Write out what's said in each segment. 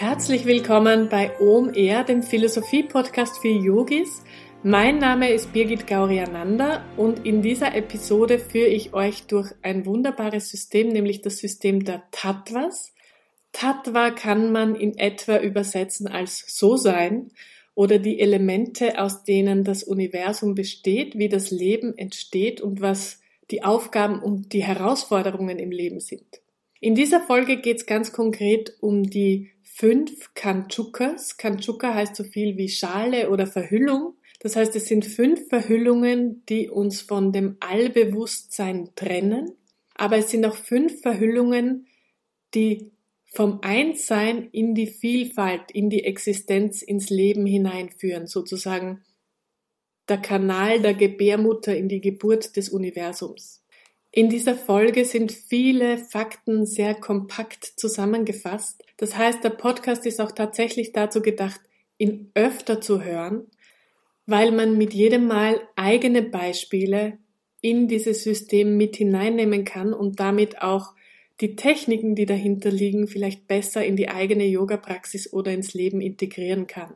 Herzlich willkommen bei OMR, dem Philosophie-Podcast für Yogis. Mein Name ist Birgit Gauriananda und in dieser Episode führe ich euch durch ein wunderbares System, nämlich das System der Tattvas. Tattva kann man in etwa übersetzen als so sein oder die Elemente, aus denen das Universum besteht, wie das Leben entsteht und was die Aufgaben und die Herausforderungen im Leben sind. In dieser Folge geht es ganz konkret um die fünf Kanchukas. Kanchuka heißt so viel wie Schale oder Verhüllung. Das heißt, es sind fünf Verhüllungen, die uns von dem Allbewusstsein trennen. Aber es sind auch fünf Verhüllungen, die vom Einssein in die Vielfalt, in die Existenz, ins Leben hineinführen, sozusagen der Kanal der Gebärmutter in die Geburt des Universums. In dieser Folge sind viele Fakten sehr kompakt zusammengefasst. Das heißt, der Podcast ist auch tatsächlich dazu gedacht, ihn öfter zu hören, weil man mit jedem Mal eigene Beispiele in dieses System mit hineinnehmen kann und damit auch die Techniken, die dahinter liegen, vielleicht besser in die eigene Yoga-Praxis oder ins Leben integrieren kann.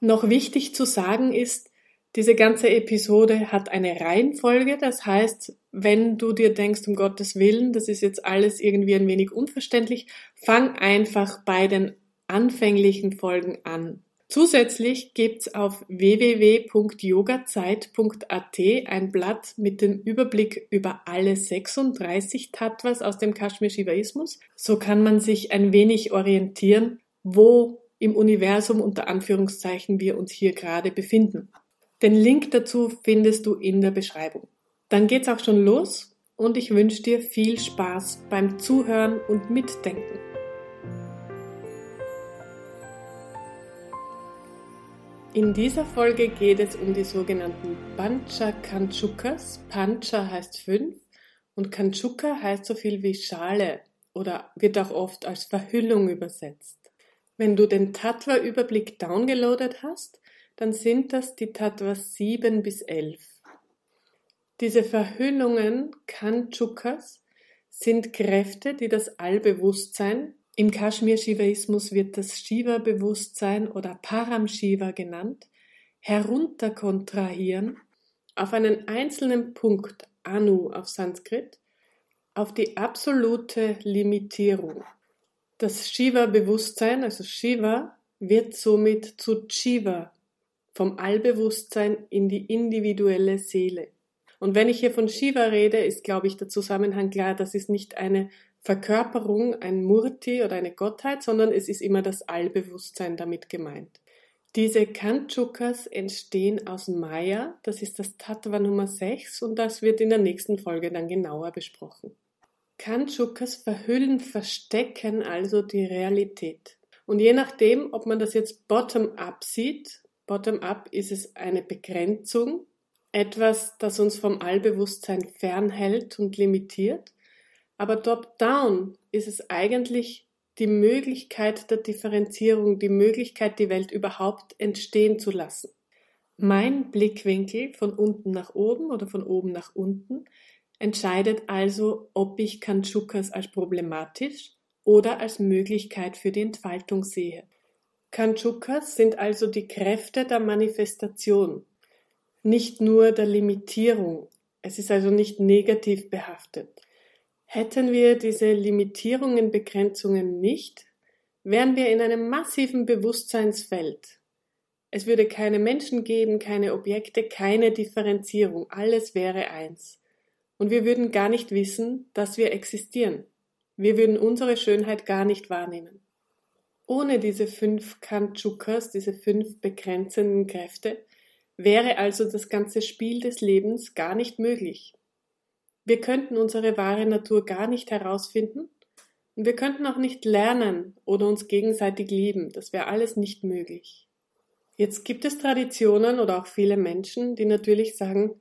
Noch wichtig zu sagen ist, diese ganze Episode hat eine Reihenfolge, das heißt, wenn du dir denkst, um Gottes Willen, das ist jetzt alles irgendwie ein wenig unverständlich, fang einfach bei den anfänglichen Folgen an. Zusätzlich gibt's auf www.yogazeit.at ein Blatt mit dem Überblick über alle 36 Tattvas aus dem Kashmir Shivaismus. So kann man sich ein wenig orientieren, wo im Universum unter Anführungszeichen wir uns hier gerade befinden. Den Link dazu findest du in der Beschreibung. Dann geht's auch schon los und ich wünsche dir viel Spaß beim Zuhören und Mitdenken. In dieser Folge geht es um die sogenannten Pancha Kanchukas. Pancha heißt fünf und Kanchuka heißt so viel wie Schale oder wird auch oft als Verhüllung übersetzt. Wenn du den Tattva-Überblick downgeloadet hast, dann sind das die Tattvas 7 bis 11. Diese Verhüllungen Kanchukas sind Kräfte, die das Allbewusstsein, im Kashmir-Shivaismus wird das Shiva-Bewusstsein oder Param-Shiva genannt, herunterkontrahieren auf einen einzelnen Punkt, Anu auf Sanskrit, auf die absolute Limitierung. Das Shiva-Bewusstsein, also Shiva, wird somit zu Chiva vom Allbewusstsein in die individuelle Seele. Und wenn ich hier von Shiva rede, ist, glaube ich, der Zusammenhang klar, das ist nicht eine Verkörperung, ein Murti oder eine Gottheit, sondern es ist immer das Allbewusstsein damit gemeint. Diese Kanchukas entstehen aus Maya, das ist das Tattva Nummer 6 und das wird in der nächsten Folge dann genauer besprochen. Kanchukas verhüllen, verstecken also die Realität. Und je nachdem, ob man das jetzt bottom-up sieht Bottom-up ist es eine Begrenzung, etwas, das uns vom Allbewusstsein fernhält und limitiert. Aber top-down ist es eigentlich die Möglichkeit der Differenzierung, die Möglichkeit, die Welt überhaupt entstehen zu lassen. Mein Blickwinkel von unten nach oben oder von oben nach unten entscheidet also, ob ich Kanchukas als problematisch oder als Möglichkeit für die Entfaltung sehe. Kanchukas sind also die Kräfte der Manifestation, nicht nur der Limitierung. Es ist also nicht negativ behaftet. Hätten wir diese Limitierungen, Begrenzungen nicht, wären wir in einem massiven Bewusstseinsfeld. Es würde keine Menschen geben, keine Objekte, keine Differenzierung, alles wäre eins. Und wir würden gar nicht wissen, dass wir existieren. Wir würden unsere Schönheit gar nicht wahrnehmen. Ohne diese fünf Kanchukas, diese fünf begrenzenden Kräfte, wäre also das ganze Spiel des Lebens gar nicht möglich. Wir könnten unsere wahre Natur gar nicht herausfinden und wir könnten auch nicht lernen oder uns gegenseitig lieben. Das wäre alles nicht möglich. Jetzt gibt es Traditionen oder auch viele Menschen, die natürlich sagen,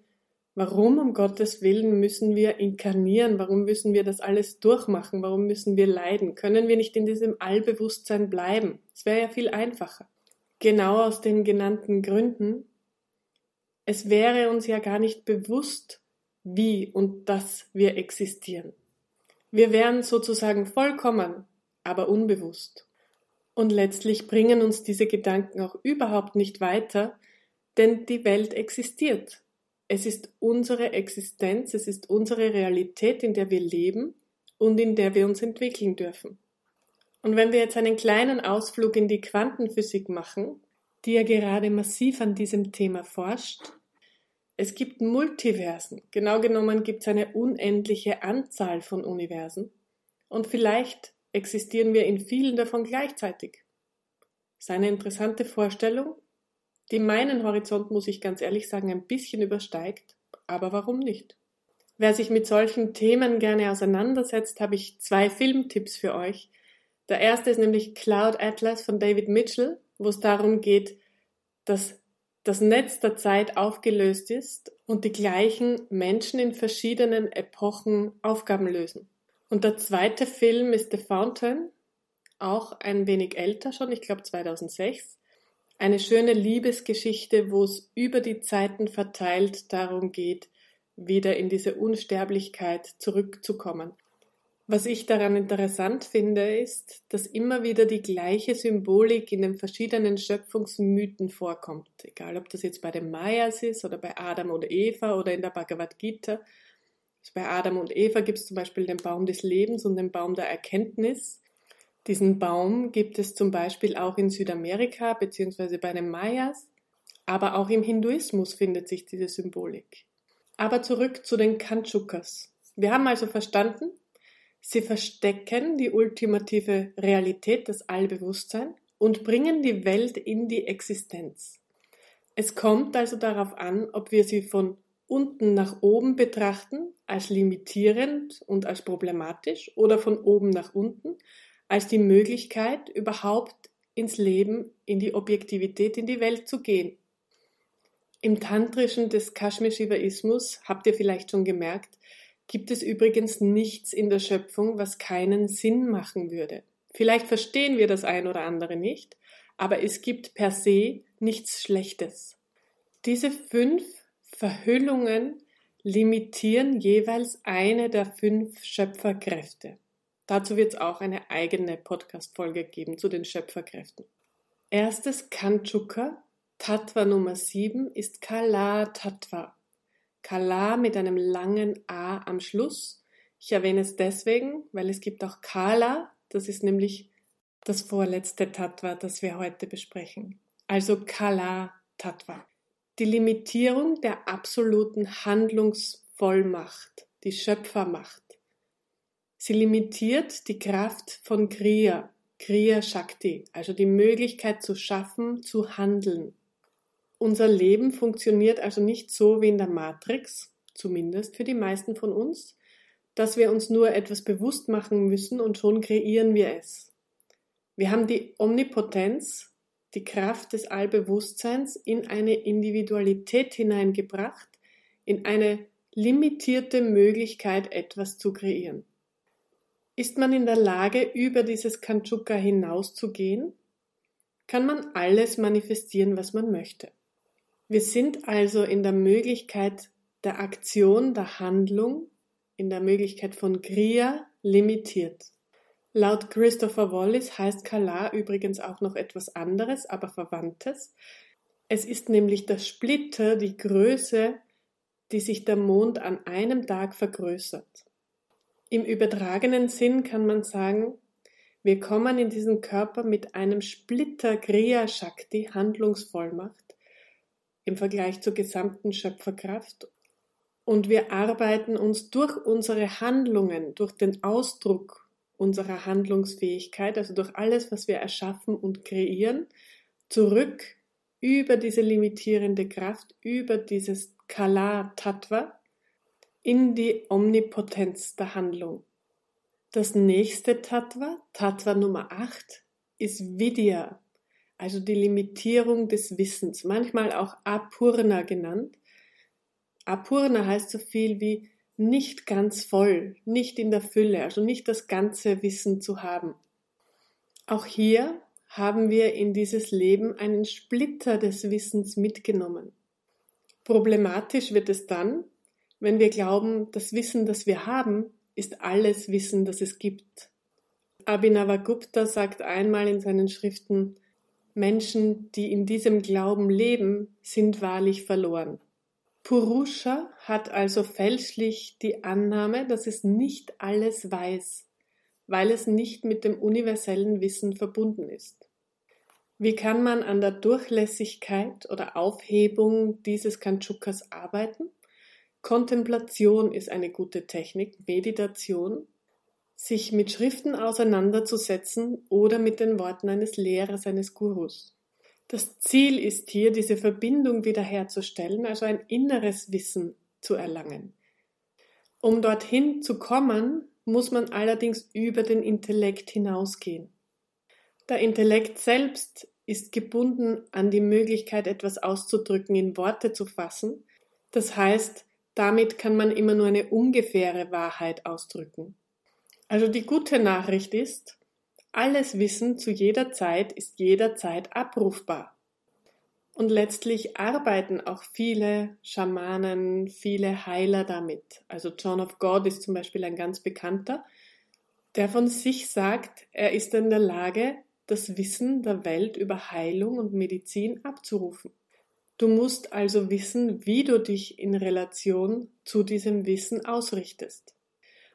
Warum um Gottes Willen müssen wir inkarnieren? Warum müssen wir das alles durchmachen? Warum müssen wir leiden? Können wir nicht in diesem Allbewusstsein bleiben? Es wäre ja viel einfacher. Genau aus den genannten Gründen. Es wäre uns ja gar nicht bewusst, wie und dass wir existieren. Wir wären sozusagen vollkommen, aber unbewusst. Und letztlich bringen uns diese Gedanken auch überhaupt nicht weiter, denn die Welt existiert. Es ist unsere Existenz, es ist unsere Realität, in der wir leben und in der wir uns entwickeln dürfen. Und wenn wir jetzt einen kleinen Ausflug in die Quantenphysik machen, die ja gerade massiv an diesem Thema forscht, es gibt Multiversen. Genau genommen gibt es eine unendliche Anzahl von Universen. Und vielleicht existieren wir in vielen davon gleichzeitig. Das ist eine interessante Vorstellung, die meinen Horizont, muss ich ganz ehrlich sagen, ein bisschen übersteigt. Aber warum nicht? Wer sich mit solchen Themen gerne auseinandersetzt, habe ich zwei Filmtipps für euch. Der erste ist nämlich Cloud Atlas von David Mitchell, wo es darum geht, dass das Netz der Zeit aufgelöst ist und die gleichen Menschen in verschiedenen Epochen Aufgaben lösen. Und der zweite Film ist The Fountain, auch ein wenig älter schon, ich glaube 2006. Eine schöne Liebesgeschichte, wo es über die Zeiten verteilt darum geht, wieder in diese Unsterblichkeit zurückzukommen. Was ich daran interessant finde, ist, dass immer wieder die gleiche Symbolik in den verschiedenen Schöpfungsmythen vorkommt. Egal, ob das jetzt bei den Mayas ist oder bei Adam und Eva oder in der Bhagavad Gita. Bei Adam und Eva gibt es zum Beispiel den Baum des Lebens und den Baum der Erkenntnis. Diesen Baum gibt es zum Beispiel auch in Südamerika bzw. bei den Mayas, aber auch im Hinduismus findet sich diese Symbolik. Aber zurück zu den Kanchukas. Wir haben also verstanden, Sie verstecken die ultimative Realität, das Allbewusstsein und bringen die Welt in die Existenz. Es kommt also darauf an, ob wir sie von unten nach oben betrachten, als limitierend und als problematisch, oder von oben nach unten, als die Möglichkeit, überhaupt ins Leben, in die Objektivität, in die Welt zu gehen. Im Tantrischen des Kashmir-Shivaismus habt ihr vielleicht schon gemerkt, gibt es übrigens nichts in der Schöpfung, was keinen Sinn machen würde. Vielleicht verstehen wir das ein oder andere nicht, aber es gibt per se nichts Schlechtes. Diese fünf Verhüllungen limitieren jeweils eine der fünf Schöpferkräfte. Dazu wird es auch eine eigene Podcast-Folge geben zu den Schöpferkräften. Erstes Kanchuka, Tattva Nummer 7, ist Kala Tattva. Kala mit einem langen A am Schluss. Ich erwähne es deswegen, weil es gibt auch Kala, das ist nämlich das vorletzte Tattva, das wir heute besprechen. Also Kala Tattva. Die Limitierung der absoluten Handlungsvollmacht, die Schöpfermacht. Sie limitiert die Kraft von Kriya, Kriya Shakti, also die Möglichkeit zu schaffen, zu handeln. Unser Leben funktioniert also nicht so wie in der Matrix, zumindest für die meisten von uns, dass wir uns nur etwas bewusst machen müssen und schon kreieren wir es. Wir haben die Omnipotenz, die Kraft des Allbewusstseins in eine Individualität hineingebracht, in eine limitierte Möglichkeit, etwas zu kreieren. Ist man in der Lage, über dieses Kanchuka hinauszugehen, kann man alles manifestieren, was man möchte. Wir sind also in der Möglichkeit der Aktion, der Handlung, in der Möglichkeit von Kriya limitiert. Laut Christopher Wallis heißt Kala übrigens auch noch etwas anderes, aber Verwandtes. Es ist nämlich der Splitter, die Größe, die sich der Mond an einem Tag vergrößert. Im übertragenen Sinn kann man sagen, wir kommen in diesen Körper mit einem Splitter Kriya Shakti Handlungsvollmacht im Vergleich zur gesamten Schöpferkraft. Und wir arbeiten uns durch unsere Handlungen, durch den Ausdruck unserer Handlungsfähigkeit, also durch alles, was wir erschaffen und kreieren, zurück über diese limitierende Kraft, über dieses Kala Tattva in die Omnipotenz der Handlung. Das nächste Tattva, Tattva Nummer 8, ist Vidya, also die Limitierung des Wissens, manchmal auch Apurna genannt. Apurna heißt so viel wie nicht ganz voll, nicht in der Fülle, also nicht das ganze Wissen zu haben. Auch hier haben wir in dieses Leben einen Splitter des Wissens mitgenommen. Problematisch wird es dann, wenn wir glauben, das Wissen, das wir haben, ist alles Wissen, das es gibt. Abhinavagupta sagt einmal in seinen Schriften, Menschen, die in diesem Glauben leben, sind wahrlich verloren. Purusha hat also fälschlich die Annahme, dass es nicht alles weiß, weil es nicht mit dem universellen Wissen verbunden ist. Wie kann man an der Durchlässigkeit oder Aufhebung dieses Kanchukas arbeiten? Kontemplation ist eine gute Technik, Meditation, sich mit Schriften auseinanderzusetzen oder mit den Worten eines Lehrers, eines Gurus. Das Ziel ist hier, diese Verbindung wiederherzustellen, also ein inneres Wissen zu erlangen. Um dorthin zu kommen, muss man allerdings über den Intellekt hinausgehen. Der Intellekt selbst ist gebunden an die Möglichkeit, etwas auszudrücken, in Worte zu fassen. Das heißt, damit kann man immer nur eine ungefähre Wahrheit ausdrücken. Also die gute Nachricht ist, alles Wissen zu jeder Zeit ist jederzeit abrufbar. Und letztlich arbeiten auch viele Schamanen, viele Heiler damit. Also John of God ist zum Beispiel ein ganz bekannter, der von sich sagt, er ist in der Lage, das Wissen der Welt über Heilung und Medizin abzurufen. Du musst also wissen, wie du dich in Relation zu diesem Wissen ausrichtest.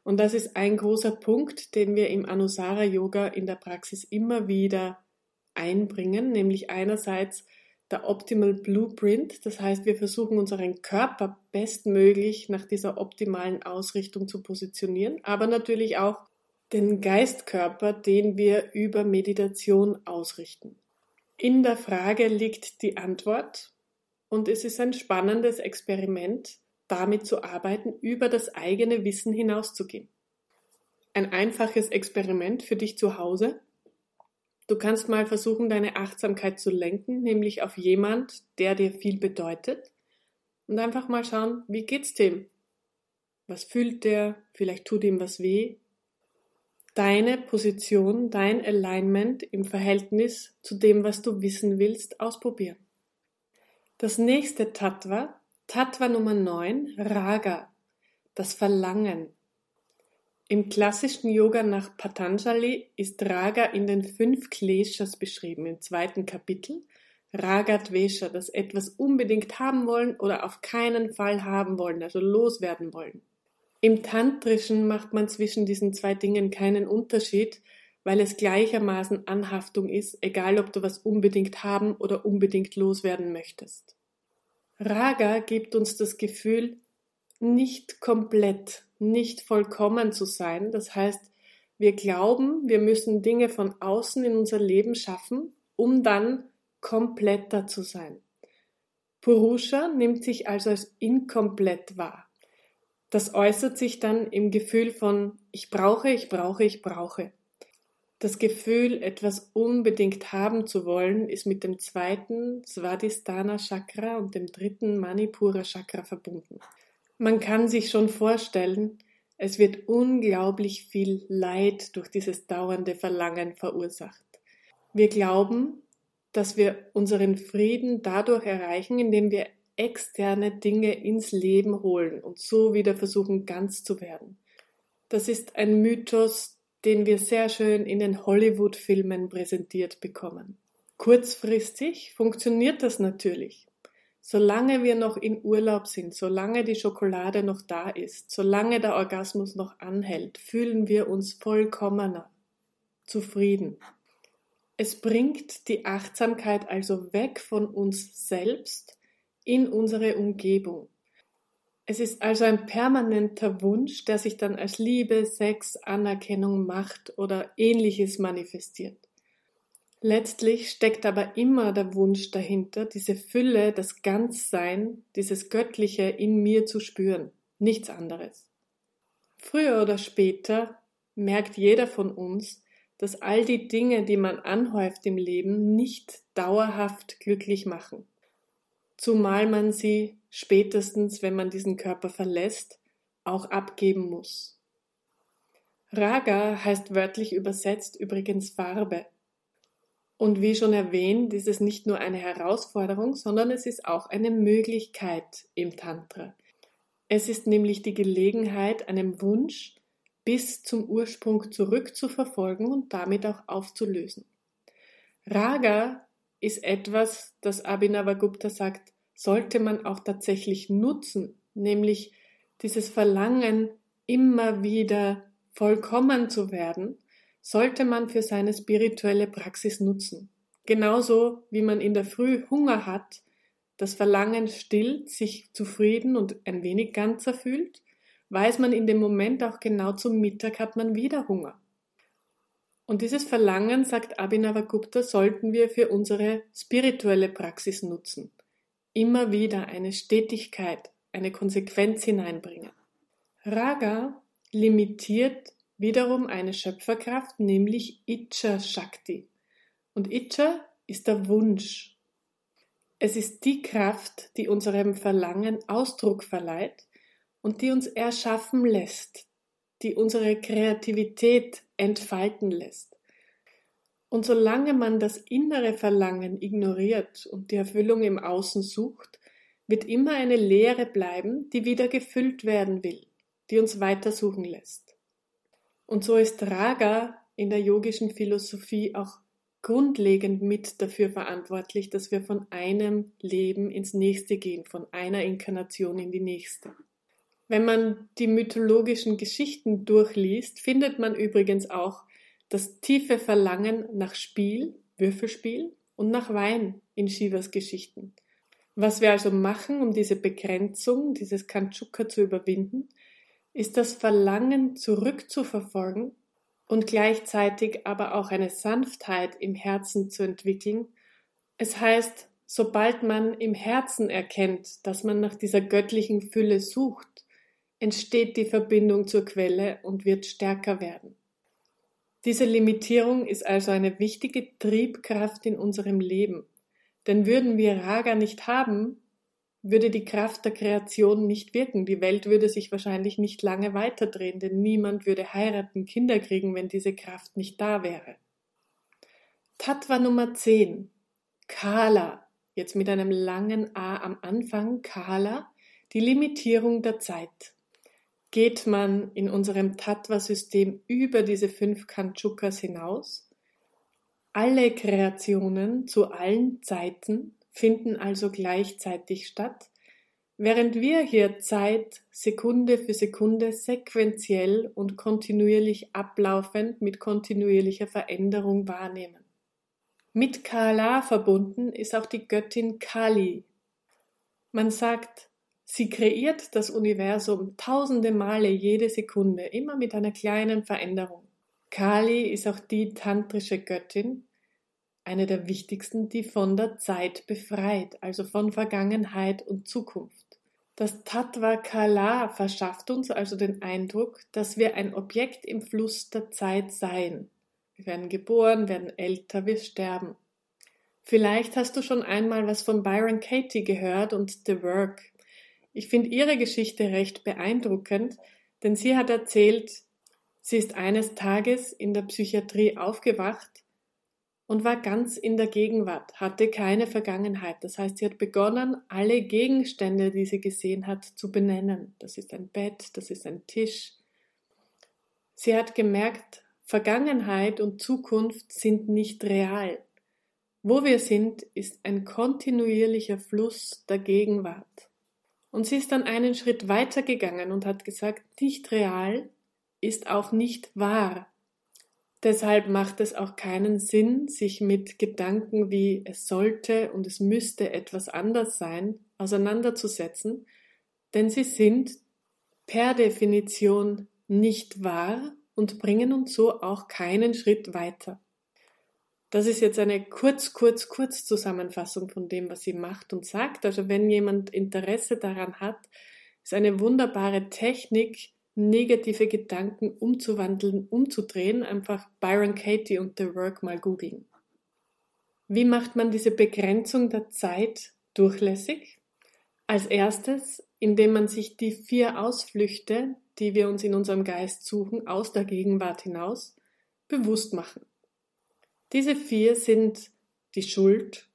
Und das ist ein großer Punkt, den wir im Anusara Yoga in der Praxis immer wieder einbringen, nämlich einerseits der Optimal Blueprint, das heißt, wir versuchen unseren Körper bestmöglich nach dieser optimalen Ausrichtung zu positionieren, aber natürlich auch den Geistkörper, den wir über Meditation ausrichten. In der Frage liegt die Antwort und es ist ein spannendes Experiment, damit zu arbeiten, über das eigene Wissen hinauszugehen. Ein einfaches Experiment für dich zu Hause. Du kannst mal versuchen, deine Achtsamkeit zu lenken, nämlich auf jemand, der dir viel bedeutet. Und einfach mal schauen, wie geht's dem? Was fühlt der? Vielleicht tut ihm was weh deine Position, dein Alignment im Verhältnis zu dem, was du wissen willst, ausprobieren. Das nächste Tattva, Tattva Nummer 9, Raga, das Verlangen. Im klassischen Yoga nach Patanjali ist Raga in den fünf Kleshas beschrieben, im zweiten Kapitel. Raga Dvesha, das etwas unbedingt haben wollen oder auf keinen Fall haben wollen, also loswerden wollen. Im Tantrischen macht man zwischen diesen zwei Dingen keinen Unterschied, weil es gleichermaßen Anhaftung ist, egal ob du was unbedingt haben oder unbedingt loswerden möchtest. Raga gibt uns das Gefühl, nicht komplett, nicht vollkommen zu sein. Das heißt, wir glauben, wir müssen Dinge von außen in unser Leben schaffen, um dann kompletter zu sein. Purusha nimmt sich also als inkomplett wahr. Das äußert sich dann im Gefühl von ich brauche, ich brauche, ich brauche. Das Gefühl, etwas unbedingt haben zu wollen, ist mit dem zweiten Svadhisthana Chakra und dem dritten Manipura Chakra verbunden. Man kann sich schon vorstellen, es wird unglaublich viel Leid durch dieses dauernde Verlangen verursacht. Wir glauben, dass wir unseren Frieden dadurch erreichen, indem wir externe Dinge ins Leben holen und so wieder versuchen, ganz zu werden. Das ist ein Mythos, den wir sehr schön in den Hollywood-Filmen präsentiert bekommen. Kurzfristig funktioniert das natürlich. Solange wir noch in Urlaub sind, solange die Schokolade noch da ist, solange der Orgasmus noch anhält, fühlen wir uns vollkommener, zufrieden. Es bringt die Achtsamkeit also weg von uns selbst in unsere Umgebung. Es ist also ein permanenter Wunsch, der sich dann als Liebe, Sex, Anerkennung, Macht oder ähnliches manifestiert. Letztlich steckt aber immer der Wunsch dahinter, diese Fülle, das Ganzsein, dieses Göttliche in mir zu spüren, nichts anderes. Früher oder später merkt jeder von uns, dass all die Dinge, die man anhäuft im Leben, nicht dauerhaft glücklich machen zumal man sie spätestens, wenn man diesen Körper verlässt, auch abgeben muss. Raga heißt wörtlich übersetzt übrigens Farbe. Und wie schon erwähnt, ist es nicht nur eine Herausforderung, sondern es ist auch eine Möglichkeit im Tantra. Es ist nämlich die Gelegenheit, einem Wunsch bis zum Ursprung zurückzuverfolgen und damit auch aufzulösen. Raga ist etwas, das Abhinavagupta sagt, sollte man auch tatsächlich nutzen, nämlich dieses Verlangen, immer wieder vollkommen zu werden, sollte man für seine spirituelle Praxis nutzen. Genauso wie man in der Früh Hunger hat, das Verlangen stillt, sich zufrieden und ein wenig ganzer fühlt, weiß man in dem Moment auch genau zum Mittag hat man wieder Hunger. Und dieses Verlangen, sagt Abhinavagupta, sollten wir für unsere spirituelle Praxis nutzen. Immer wieder eine Stetigkeit, eine Konsequenz hineinbringen. Raga limitiert wiederum eine Schöpferkraft, nämlich Icha Shakti. Und Icha ist der Wunsch. Es ist die Kraft, die unserem Verlangen Ausdruck verleiht und die uns erschaffen lässt, die unsere Kreativität entfalten lässt. Und solange man das innere Verlangen ignoriert und die Erfüllung im Außen sucht, wird immer eine Leere bleiben, die wieder gefüllt werden will, die uns weitersuchen lässt. Und so ist Raga in der yogischen Philosophie auch grundlegend mit dafür verantwortlich, dass wir von einem Leben ins nächste gehen, von einer Inkarnation in die nächste. Wenn man die mythologischen Geschichten durchliest, findet man übrigens auch das tiefe Verlangen nach Spiel, Würfelspiel und nach Wein in Shivas Geschichten. Was wir also machen, um diese Begrenzung, dieses Kanchuka zu überwinden, ist das Verlangen zurückzuverfolgen und gleichzeitig aber auch eine Sanftheit im Herzen zu entwickeln. Es heißt, sobald man im Herzen erkennt, dass man nach dieser göttlichen Fülle sucht, entsteht die Verbindung zur Quelle und wird stärker werden. Diese Limitierung ist also eine wichtige Triebkraft in unserem Leben. Denn würden wir Raga nicht haben, würde die Kraft der Kreation nicht wirken. Die Welt würde sich wahrscheinlich nicht lange weiterdrehen, denn niemand würde heiraten, Kinder kriegen, wenn diese Kraft nicht da wäre. Tattva Nummer 10. Kala. Jetzt mit einem langen A am Anfang. Kala. Die Limitierung der Zeit. Geht man in unserem Tattva-System über diese fünf Kanchukas hinaus? Alle Kreationen zu allen Zeiten finden also gleichzeitig statt, während wir hier Zeit Sekunde für Sekunde sequenziell und kontinuierlich ablaufend mit kontinuierlicher Veränderung wahrnehmen. Mit Kala verbunden ist auch die Göttin Kali. Man sagt, sie kreiert das Universum tausende Male jede Sekunde, immer mit einer kleinen Veränderung. Kali ist auch die tantrische Göttin, eine der wichtigsten, die von der Zeit befreit, also von Vergangenheit und Zukunft. Das Tattva Kala verschafft uns also den Eindruck, dass wir ein Objekt im Fluss der Zeit seien. Wir werden geboren, werden älter, wir sterben. Vielleicht hast du schon einmal was von Byron Katie gehört und The Work. Ich finde ihre Geschichte recht beeindruckend, denn sie hat erzählt, sie ist eines Tages in der Psychiatrie aufgewacht und war ganz in der Gegenwart, hatte keine Vergangenheit. Das heißt, sie hat begonnen, alle Gegenstände, die sie gesehen hat, zu benennen. Das ist ein Bett, das ist ein Tisch. Sie hat gemerkt, Vergangenheit und Zukunft sind nicht real. Wo wir sind, ist ein kontinuierlicher Fluss der Gegenwart. Und sie ist dann einen Schritt weiter gegangen und hat gesagt, nicht real ist auch nicht wahr. Deshalb macht es auch keinen Sinn, sich mit Gedanken wie es sollte und es müsste etwas anders sein auseinanderzusetzen, denn sie sind per Definition nicht wahr und bringen uns so auch keinen Schritt weiter. Das ist jetzt eine kurz, kurz, kurz Zusammenfassung von dem, was sie macht und sagt. Also wenn jemand Interesse daran hat, ist eine wunderbare Technik, negative Gedanken umzuwandeln, umzudrehen, einfach Byron Katie und The Work mal googeln. Wie macht man diese Begrenzung der Zeit durchlässig? Als erstes, indem man sich die vier Ausflüchte, die wir uns in unserem Geist suchen, aus der Gegenwart hinaus, bewusst machen. Diese vier sind die Schuld,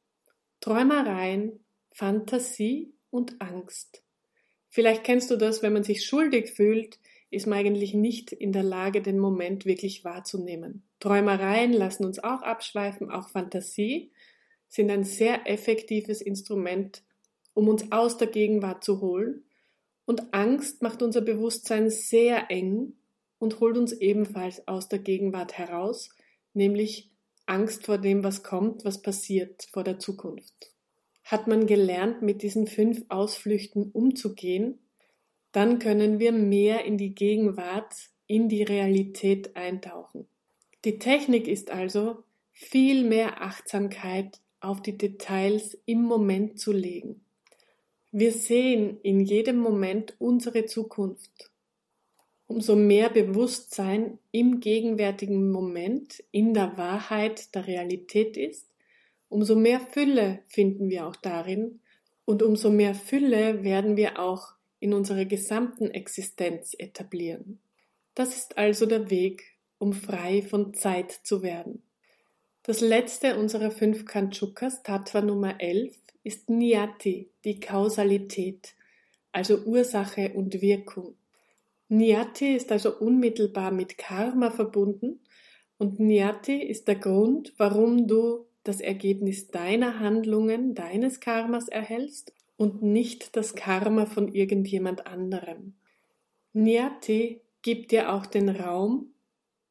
Träumereien, Fantasie und Angst. Vielleicht kennst du das, wenn man sich schuldig fühlt, ist man eigentlich nicht in der Lage, den Moment wirklich wahrzunehmen. Träumereien lassen uns auch abschweifen, auch Fantasie sind ein sehr effektives Instrument, um uns aus der Gegenwart zu holen. Und Angst macht unser Bewusstsein sehr eng und holt uns ebenfalls aus der Gegenwart heraus, nämlich Angst vor dem, was kommt, was passiert, vor der Zukunft. Hat man gelernt, mit diesen fünf Ausflüchten umzugehen, dann können wir mehr in die Gegenwart, in die Realität eintauchen. Die Technik ist also, viel mehr Achtsamkeit auf die Details im Moment zu legen. Wir sehen in jedem Moment unsere Zukunft. Umso mehr Bewusstsein im gegenwärtigen Moment, in der Wahrheit der Realität ist, umso mehr Fülle finden wir auch darin und umso mehr Fülle werden wir auch in unserer gesamten Existenz etablieren. Das ist also der Weg, um frei von Zeit zu werden. Das letzte unserer fünf Kanchukas, Tattva Nummer 11, ist Niyati, die Kausalität, also Ursache und Wirkung. Niyati ist also unmittelbar mit Karma verbunden und Niyati ist der Grund, warum du das Ergebnis deiner Handlungen, deines Karmas erhältst und nicht das Karma von irgendjemand anderem. Niyati gibt dir auch den Raum,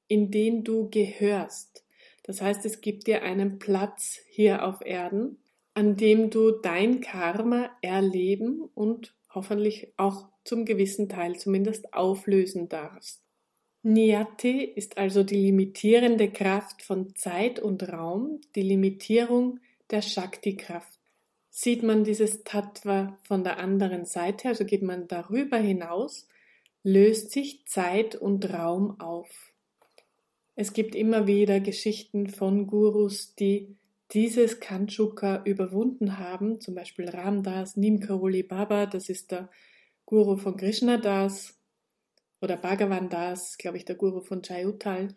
in den du gehörst. Das heißt, es gibt dir einen Platz hier auf Erden, an dem du dein Karma erleben und hoffentlich auch zum gewissen Teil zumindest auflösen darfst. Niyati ist also die limitierende Kraft von Zeit und Raum, die Limitierung der Shakti-Kraft. Sieht man dieses Tattva von der anderen Seite, also geht man darüber hinaus, löst sich Zeit und Raum auf. Es gibt immer wieder Geschichten von Gurus, die dieses Kanchuka überwunden haben, zum Beispiel Ramdas, Nimkaroli Baba, das ist der Guru von Krishna Das oder Bhagavan Das, glaube ich, der Guru von Jayutal.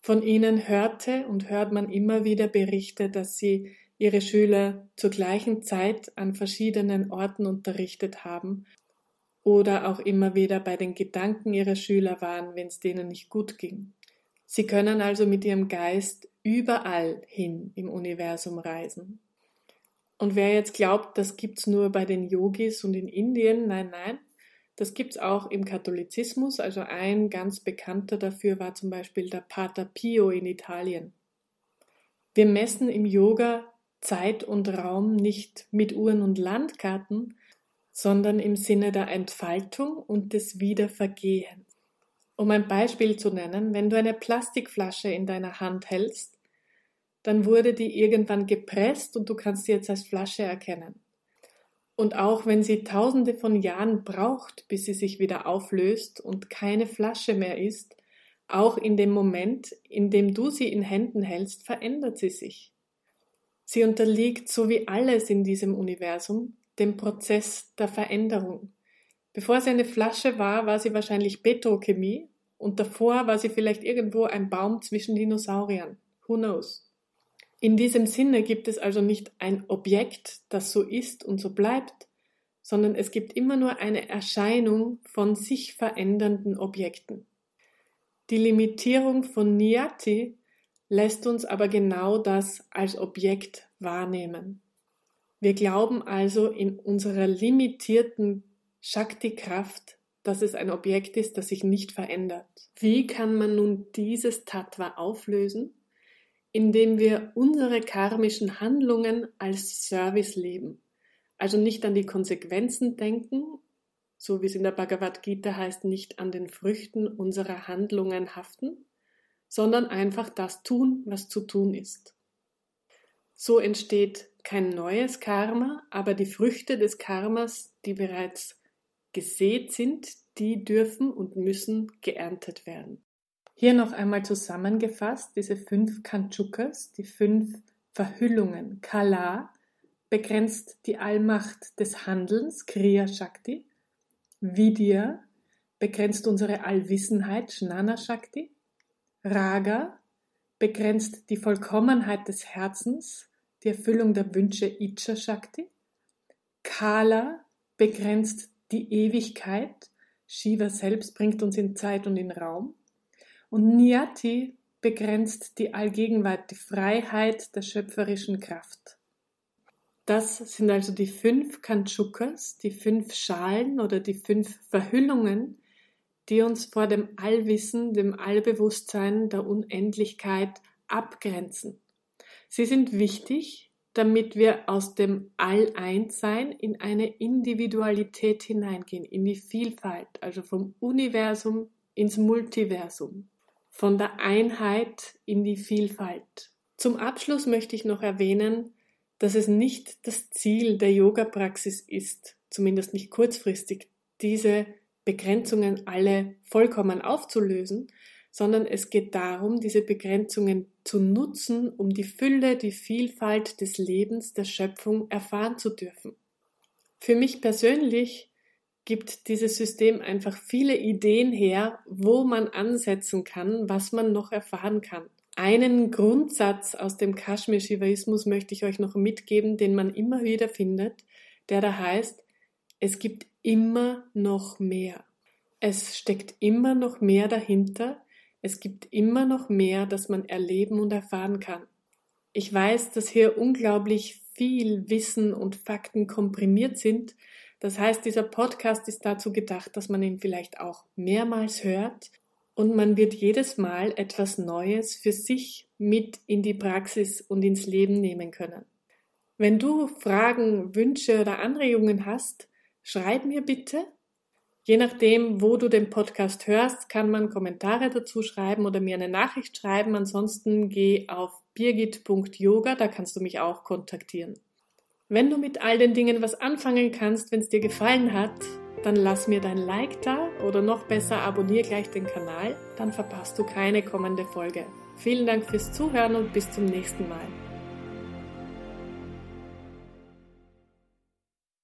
Von ihnen hörte und hört man immer wieder Berichte, dass sie ihre Schüler zur gleichen Zeit an verschiedenen Orten unterrichtet haben oder auch immer wieder bei den Gedanken ihrer Schüler waren, wenn es denen nicht gut ging. Sie können also mit ihrem Geist überall hin im Universum reisen. Und wer jetzt glaubt, das gibt's nur bei den Yogis und in Indien, nein, nein, das gibt's auch im Katholizismus. Also ein ganz bekannter dafür war zum Beispiel der Pater Pio in Italien. Wir messen im Yoga Zeit und Raum nicht mit Uhren und Landkarten, sondern im Sinne der Entfaltung und des Wiedervergehens. Um ein Beispiel zu nennen, wenn du eine Plastikflasche in deiner Hand hältst, dann wurde die irgendwann gepresst und du kannst sie jetzt als Flasche erkennen. Und auch wenn sie tausende von Jahren braucht, bis sie sich wieder auflöst und keine Flasche mehr ist, auch in dem Moment, in dem du sie in Händen hältst, verändert sie sich. Sie unterliegt, so wie alles in diesem Universum, dem Prozess der Veränderung. Bevor sie eine Flasche war, war sie wahrscheinlich Petrochemie und davor war sie vielleicht irgendwo ein Baum zwischen Dinosauriern. Who knows? In diesem Sinne gibt es also nicht ein Objekt, das so ist und so bleibt, sondern es gibt immer nur eine Erscheinung von sich verändernden Objekten. Die Limitierung von Niyati lässt uns aber genau das als Objekt wahrnehmen. Wir glauben also in unserer limitierten Shakti-Kraft, dass es ein Objekt ist, das sich nicht verändert. Wie kann man nun dieses Tattva auflösen? Indem wir unsere karmischen Handlungen als Service leben. Also nicht an die Konsequenzen denken, so wie es in der Bhagavad Gita heißt, nicht an den Früchten unserer Handlungen haften, sondern einfach das tun, was zu tun ist. So entsteht kein neues Karma, aber die Früchte des Karmas, die bereits gesät sind, die dürfen und müssen geerntet werden. Hier noch einmal zusammengefasst diese fünf Kanchukas, die fünf Verhüllungen. Kala begrenzt die Allmacht des Handelns, Kriya Shakti. Vidya begrenzt unsere Allwissenheit, Jnana Shakti. Raga begrenzt die Vollkommenheit des Herzens, die Erfüllung der Wünsche, Icha Shakti. Kala begrenzt die Ewigkeit, Shiva selbst bringt uns in Zeit und in Raum. Und Niyati begrenzt die Allgegenwart, die Freiheit der schöpferischen Kraft. Das sind also die fünf Kanchukas, die fünf Schalen oder die fünf Verhüllungen, die uns vor dem Allwissen, dem Allbewusstsein der Unendlichkeit abgrenzen. Sie sind wichtig, damit wir aus dem All-Eins-Sein in eine Individualität hineingehen, in die Vielfalt, also vom Universum ins Multiversum, von der Einheit in die Vielfalt. Zum Abschluss möchte ich noch erwähnen, dass es nicht das Ziel der Yoga-Praxis ist, zumindest nicht kurzfristig, diese Begrenzungen alle vollkommen aufzulösen, sondern es geht darum, diese Begrenzungen zu nutzen, um die Fülle, die Vielfalt des Lebens, der Schöpfung erfahren zu dürfen. Für mich persönlich gibt dieses System einfach viele Ideen her, wo man ansetzen kann, was man noch erfahren kann. Einen Grundsatz aus dem Kashmir-Shivaismus möchte ich euch noch mitgeben, den man immer wieder findet, der da heißt, es gibt immer noch mehr. Es steckt immer noch mehr dahinter, es gibt immer noch mehr, das man erleben und erfahren kann. Ich weiß, dass hier unglaublich viel Wissen und Fakten komprimiert sind. Das heißt, dieser Podcast ist dazu gedacht, dass man ihn vielleicht auch mehrmals hört und man wird jedes Mal etwas Neues für sich mit in die Praxis und ins Leben nehmen können. Wenn du Fragen, Wünsche oder Anregungen hast, schreib mir bitte Je nachdem, wo du den Podcast hörst, kann man Kommentare dazu schreiben oder mir eine Nachricht schreiben. Ansonsten geh auf birgit.yoga, da kannst du mich auch kontaktieren. Wenn du mit all den Dingen was anfangen kannst, wenn es dir gefallen hat, dann lass mir dein Like da oder noch besser abonniere gleich den Kanal, dann verpasst du keine kommende Folge. Vielen Dank fürs Zuhören und bis zum nächsten Mal.